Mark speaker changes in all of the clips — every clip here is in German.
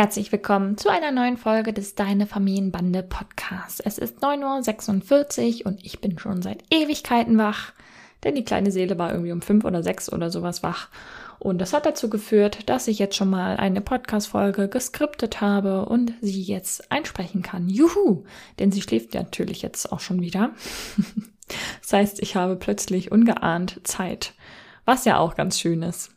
Speaker 1: Herzlich willkommen zu einer neuen Folge des Deine Familienbande Podcasts. Es ist 9.46 Uhr und ich bin schon seit Ewigkeiten wach, denn die kleine Seele war irgendwie um fünf oder sechs oder sowas wach. Und das hat dazu geführt, dass ich jetzt schon mal eine Podcast-Folge geskriptet habe und sie jetzt einsprechen kann. Juhu! Denn sie schläft natürlich jetzt auch schon wieder. das heißt, ich habe plötzlich ungeahnt Zeit, was ja auch ganz schön ist.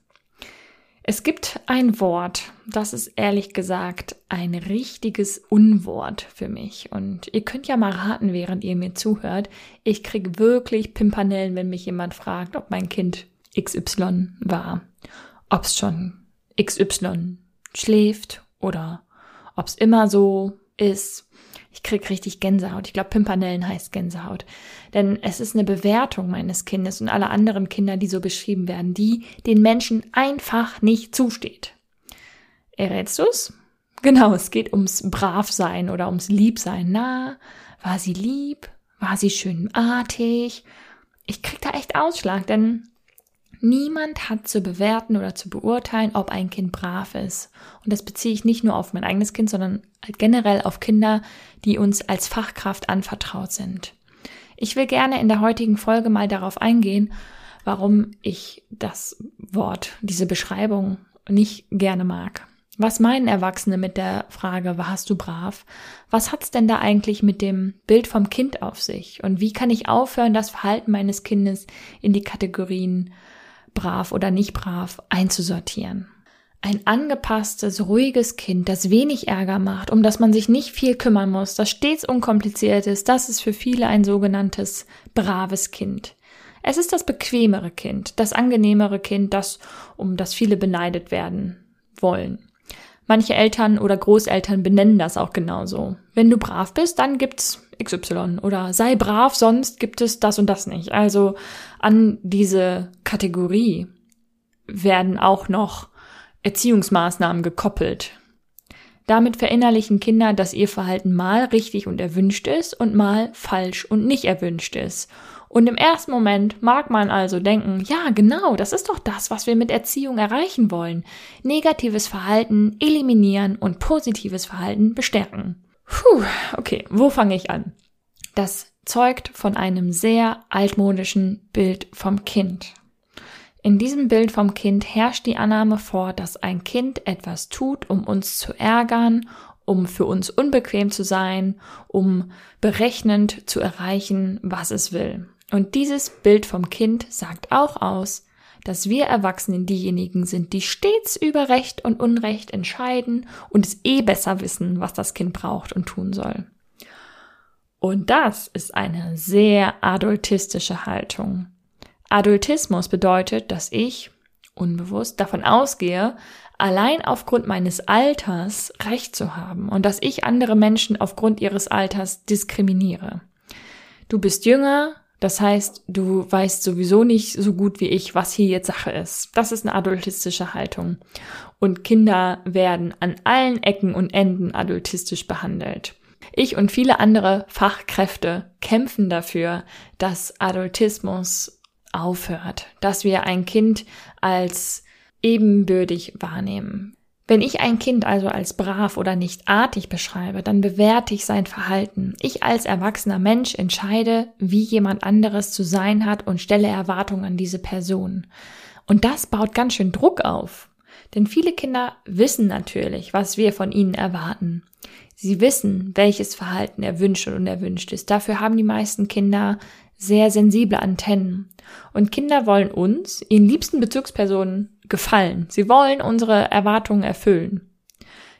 Speaker 1: Es gibt ein Wort, das ist ehrlich gesagt ein richtiges Unwort für mich. Und ihr könnt ja mal raten, während ihr mir zuhört. Ich krieg wirklich Pimpanellen, wenn mich jemand fragt, ob mein Kind XY war. Ob's schon XY schläft oder ob's immer so ist ich krieg richtig Gänsehaut. Ich glaube, Pimpanellen heißt Gänsehaut. Denn es ist eine Bewertung meines Kindes und aller anderen Kinder, die so beschrieben werden, die den Menschen einfach nicht zusteht. Errätst du's? Genau, es geht ums Bravsein oder ums Liebsein. Na, war sie lieb? War sie schönartig? Ich krieg da echt Ausschlag, denn Niemand hat zu bewerten oder zu beurteilen, ob ein Kind brav ist. Und das beziehe ich nicht nur auf mein eigenes Kind, sondern generell auf Kinder, die uns als Fachkraft anvertraut sind. Ich will gerne in der heutigen Folge mal darauf eingehen, warum ich das Wort, diese Beschreibung nicht gerne mag. Was meinen Erwachsene mit der Frage, warst du brav? Was hat's denn da eigentlich mit dem Bild vom Kind auf sich? Und wie kann ich aufhören, das Verhalten meines Kindes in die Kategorien brav oder nicht brav einzusortieren. Ein angepasstes, ruhiges Kind, das wenig Ärger macht, um das man sich nicht viel kümmern muss, das stets unkompliziert ist, das ist für viele ein sogenanntes braves Kind. Es ist das bequemere Kind, das angenehmere Kind, das, um das viele beneidet werden wollen. Manche Eltern oder Großeltern benennen das auch genauso. Wenn du brav bist, dann gibt's XY oder sei brav, sonst gibt es das und das nicht. Also an diese Kategorie werden auch noch Erziehungsmaßnahmen gekoppelt. Damit verinnerlichen Kinder, dass ihr Verhalten mal richtig und erwünscht ist und mal falsch und nicht erwünscht ist. Und im ersten Moment mag man also denken, ja, genau, das ist doch das, was wir mit Erziehung erreichen wollen. Negatives Verhalten eliminieren und positives Verhalten bestärken. Puh, okay, wo fange ich an? Das zeugt von einem sehr altmodischen Bild vom Kind. In diesem Bild vom Kind herrscht die Annahme vor, dass ein Kind etwas tut, um uns zu ärgern, um für uns unbequem zu sein, um berechnend zu erreichen, was es will. Und dieses Bild vom Kind sagt auch aus, dass wir Erwachsenen diejenigen sind, die stets über Recht und Unrecht entscheiden und es eh besser wissen, was das Kind braucht und tun soll. Und das ist eine sehr adultistische Haltung. Adultismus bedeutet, dass ich unbewusst davon ausgehe, allein aufgrund meines Alters Recht zu haben und dass ich andere Menschen aufgrund ihres Alters diskriminiere. Du bist jünger, das heißt, du weißt sowieso nicht so gut wie ich, was hier jetzt Sache ist. Das ist eine adultistische Haltung. Und Kinder werden an allen Ecken und Enden adultistisch behandelt. Ich und viele andere Fachkräfte kämpfen dafür, dass Adultismus aufhört, dass wir ein Kind als ebenbürtig wahrnehmen. Wenn ich ein Kind also als brav oder nicht artig beschreibe, dann bewerte ich sein Verhalten. Ich als erwachsener Mensch entscheide, wie jemand anderes zu sein hat und stelle Erwartungen an diese Person. Und das baut ganz schön Druck auf. Denn viele Kinder wissen natürlich, was wir von ihnen erwarten. Sie wissen, welches Verhalten erwünscht und unerwünscht ist. Dafür haben die meisten Kinder sehr sensible Antennen. Und Kinder wollen uns, ihren liebsten Bezugspersonen, gefallen. Sie wollen unsere Erwartungen erfüllen.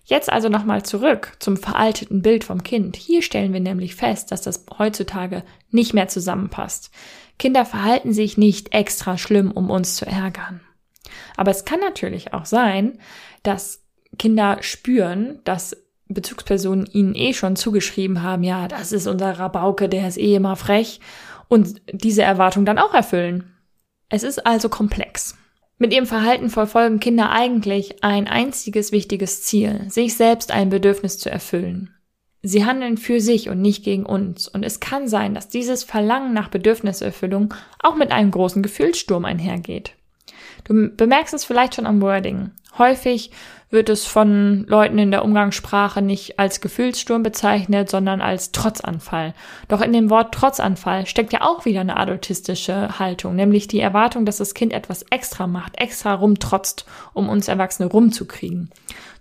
Speaker 1: Jetzt also nochmal zurück zum veralteten Bild vom Kind. Hier stellen wir nämlich fest, dass das heutzutage nicht mehr zusammenpasst. Kinder verhalten sich nicht extra schlimm, um uns zu ärgern. Aber es kann natürlich auch sein, dass Kinder spüren, dass Bezugspersonen ihnen eh schon zugeschrieben haben, ja, das ist unser Rabauke, der ist eh immer frech und diese Erwartung dann auch erfüllen. Es ist also komplex. Mit ihrem Verhalten verfolgen Kinder eigentlich ein einziges wichtiges Ziel, sich selbst ein Bedürfnis zu erfüllen. Sie handeln für sich und nicht gegen uns. Und es kann sein, dass dieses Verlangen nach Bedürfniserfüllung auch mit einem großen Gefühlssturm einhergeht. Du bemerkst es vielleicht schon am Wording. Häufig wird es von Leuten in der Umgangssprache nicht als Gefühlssturm bezeichnet, sondern als Trotzanfall. Doch in dem Wort Trotzanfall steckt ja auch wieder eine adultistische Haltung, nämlich die Erwartung, dass das Kind etwas extra macht, extra rumtrotzt, um uns Erwachsene rumzukriegen.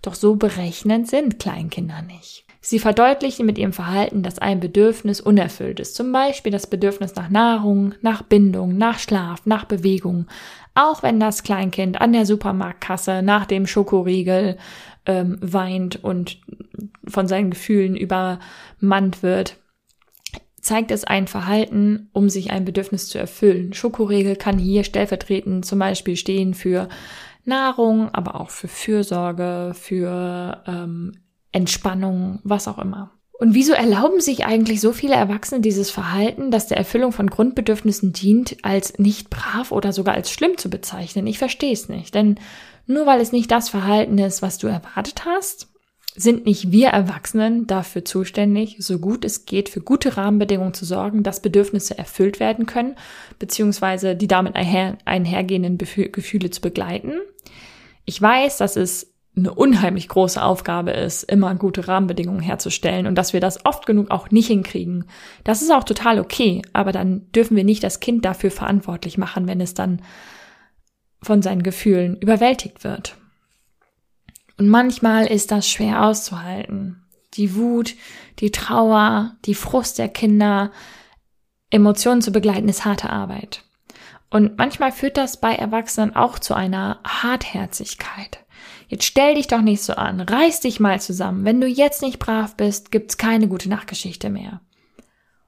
Speaker 1: Doch so berechnend sind Kleinkinder nicht. Sie verdeutlichen mit ihrem Verhalten, dass ein Bedürfnis unerfüllt ist. Zum Beispiel das Bedürfnis nach Nahrung, nach Bindung, nach Schlaf, nach Bewegung. Auch wenn das Kleinkind an der Supermarktkasse nach dem Schokoriegel ähm, weint und von seinen Gefühlen übermannt wird, zeigt es ein Verhalten, um sich ein Bedürfnis zu erfüllen. Schokoriegel kann hier stellvertretend zum Beispiel stehen für Nahrung, aber auch für Fürsorge, für ähm, Entspannung, was auch immer. Und wieso erlauben sich eigentlich so viele Erwachsene dieses Verhalten, das der Erfüllung von Grundbedürfnissen dient, als nicht brav oder sogar als schlimm zu bezeichnen? Ich verstehe es nicht. Denn nur weil es nicht das Verhalten ist, was du erwartet hast, sind nicht wir Erwachsenen dafür zuständig, so gut es geht, für gute Rahmenbedingungen zu sorgen, dass Bedürfnisse erfüllt werden können, beziehungsweise die damit einher, einhergehenden Gefühle zu begleiten. Ich weiß, dass es eine unheimlich große Aufgabe ist, immer gute Rahmenbedingungen herzustellen und dass wir das oft genug auch nicht hinkriegen. Das ist auch total okay, aber dann dürfen wir nicht das Kind dafür verantwortlich machen, wenn es dann von seinen Gefühlen überwältigt wird. Und manchmal ist das schwer auszuhalten. Die Wut, die Trauer, die Frust der Kinder, Emotionen zu begleiten, ist harte Arbeit. Und manchmal führt das bei Erwachsenen auch zu einer Hartherzigkeit. Jetzt stell dich doch nicht so an, reiß dich mal zusammen. Wenn du jetzt nicht brav bist, gibt's keine gute Nachtgeschichte mehr.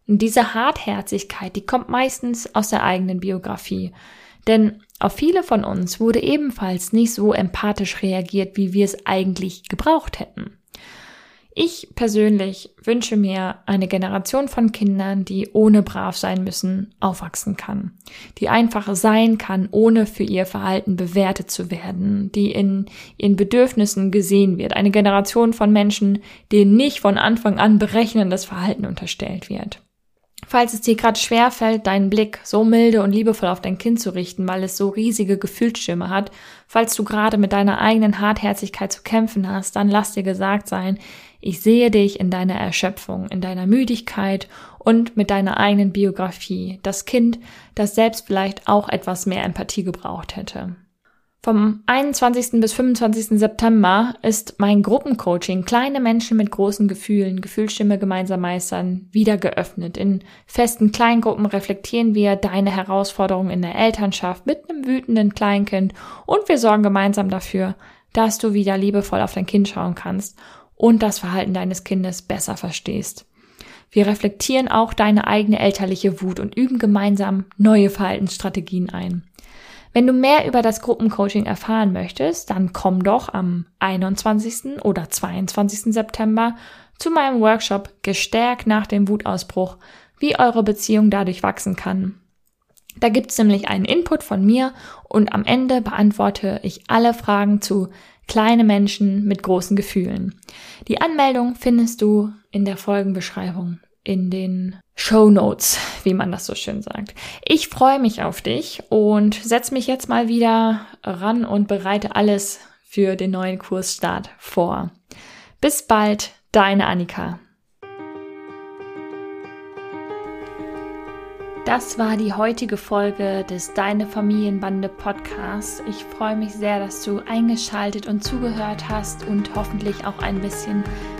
Speaker 1: Und diese Hartherzigkeit, die kommt meistens aus der eigenen Biografie. Denn auf viele von uns wurde ebenfalls nicht so empathisch reagiert, wie wir es eigentlich gebraucht hätten. Ich persönlich wünsche mir eine Generation von Kindern, die ohne brav sein müssen, aufwachsen kann. Die einfach sein kann, ohne für ihr Verhalten bewertet zu werden, die in ihren Bedürfnissen gesehen wird. Eine Generation von Menschen, denen nicht von Anfang an berechnendes Verhalten unterstellt wird. Falls es dir gerade schwer fällt, deinen Blick so milde und liebevoll auf dein Kind zu richten, weil es so riesige Gefühlsschirme hat, falls du gerade mit deiner eigenen Hartherzigkeit zu kämpfen hast, dann lass dir gesagt sein, ich sehe dich in deiner Erschöpfung, in deiner Müdigkeit und mit deiner eigenen Biografie. Das Kind, das selbst vielleicht auch etwas mehr Empathie gebraucht hätte. Vom 21. bis 25. September ist mein Gruppencoaching Kleine Menschen mit großen Gefühlen, Gefühlsstimme gemeinsam meistern, wieder geöffnet. In festen Kleingruppen reflektieren wir deine Herausforderungen in der Elternschaft mit einem wütenden Kleinkind und wir sorgen gemeinsam dafür, dass du wieder liebevoll auf dein Kind schauen kannst und das Verhalten deines Kindes besser verstehst. Wir reflektieren auch deine eigene elterliche Wut und üben gemeinsam neue Verhaltensstrategien ein. Wenn du mehr über das Gruppencoaching erfahren möchtest, dann komm doch am 21. oder 22. September zu meinem Workshop Gestärkt nach dem Wutausbruch, wie eure Beziehung dadurch wachsen kann. Da gibt's nämlich einen Input von mir und am Ende beantworte ich alle Fragen zu kleine Menschen mit großen Gefühlen. Die Anmeldung findest du in der Folgenbeschreibung in den Show Notes, wie man das so schön sagt. Ich freue mich auf dich und setze mich jetzt mal wieder ran und bereite alles für den neuen Kursstart vor. Bis bald, deine Annika. Das war die heutige Folge des Deine Familienbande Podcasts. Ich freue mich sehr, dass du eingeschaltet und zugehört hast und hoffentlich auch ein bisschen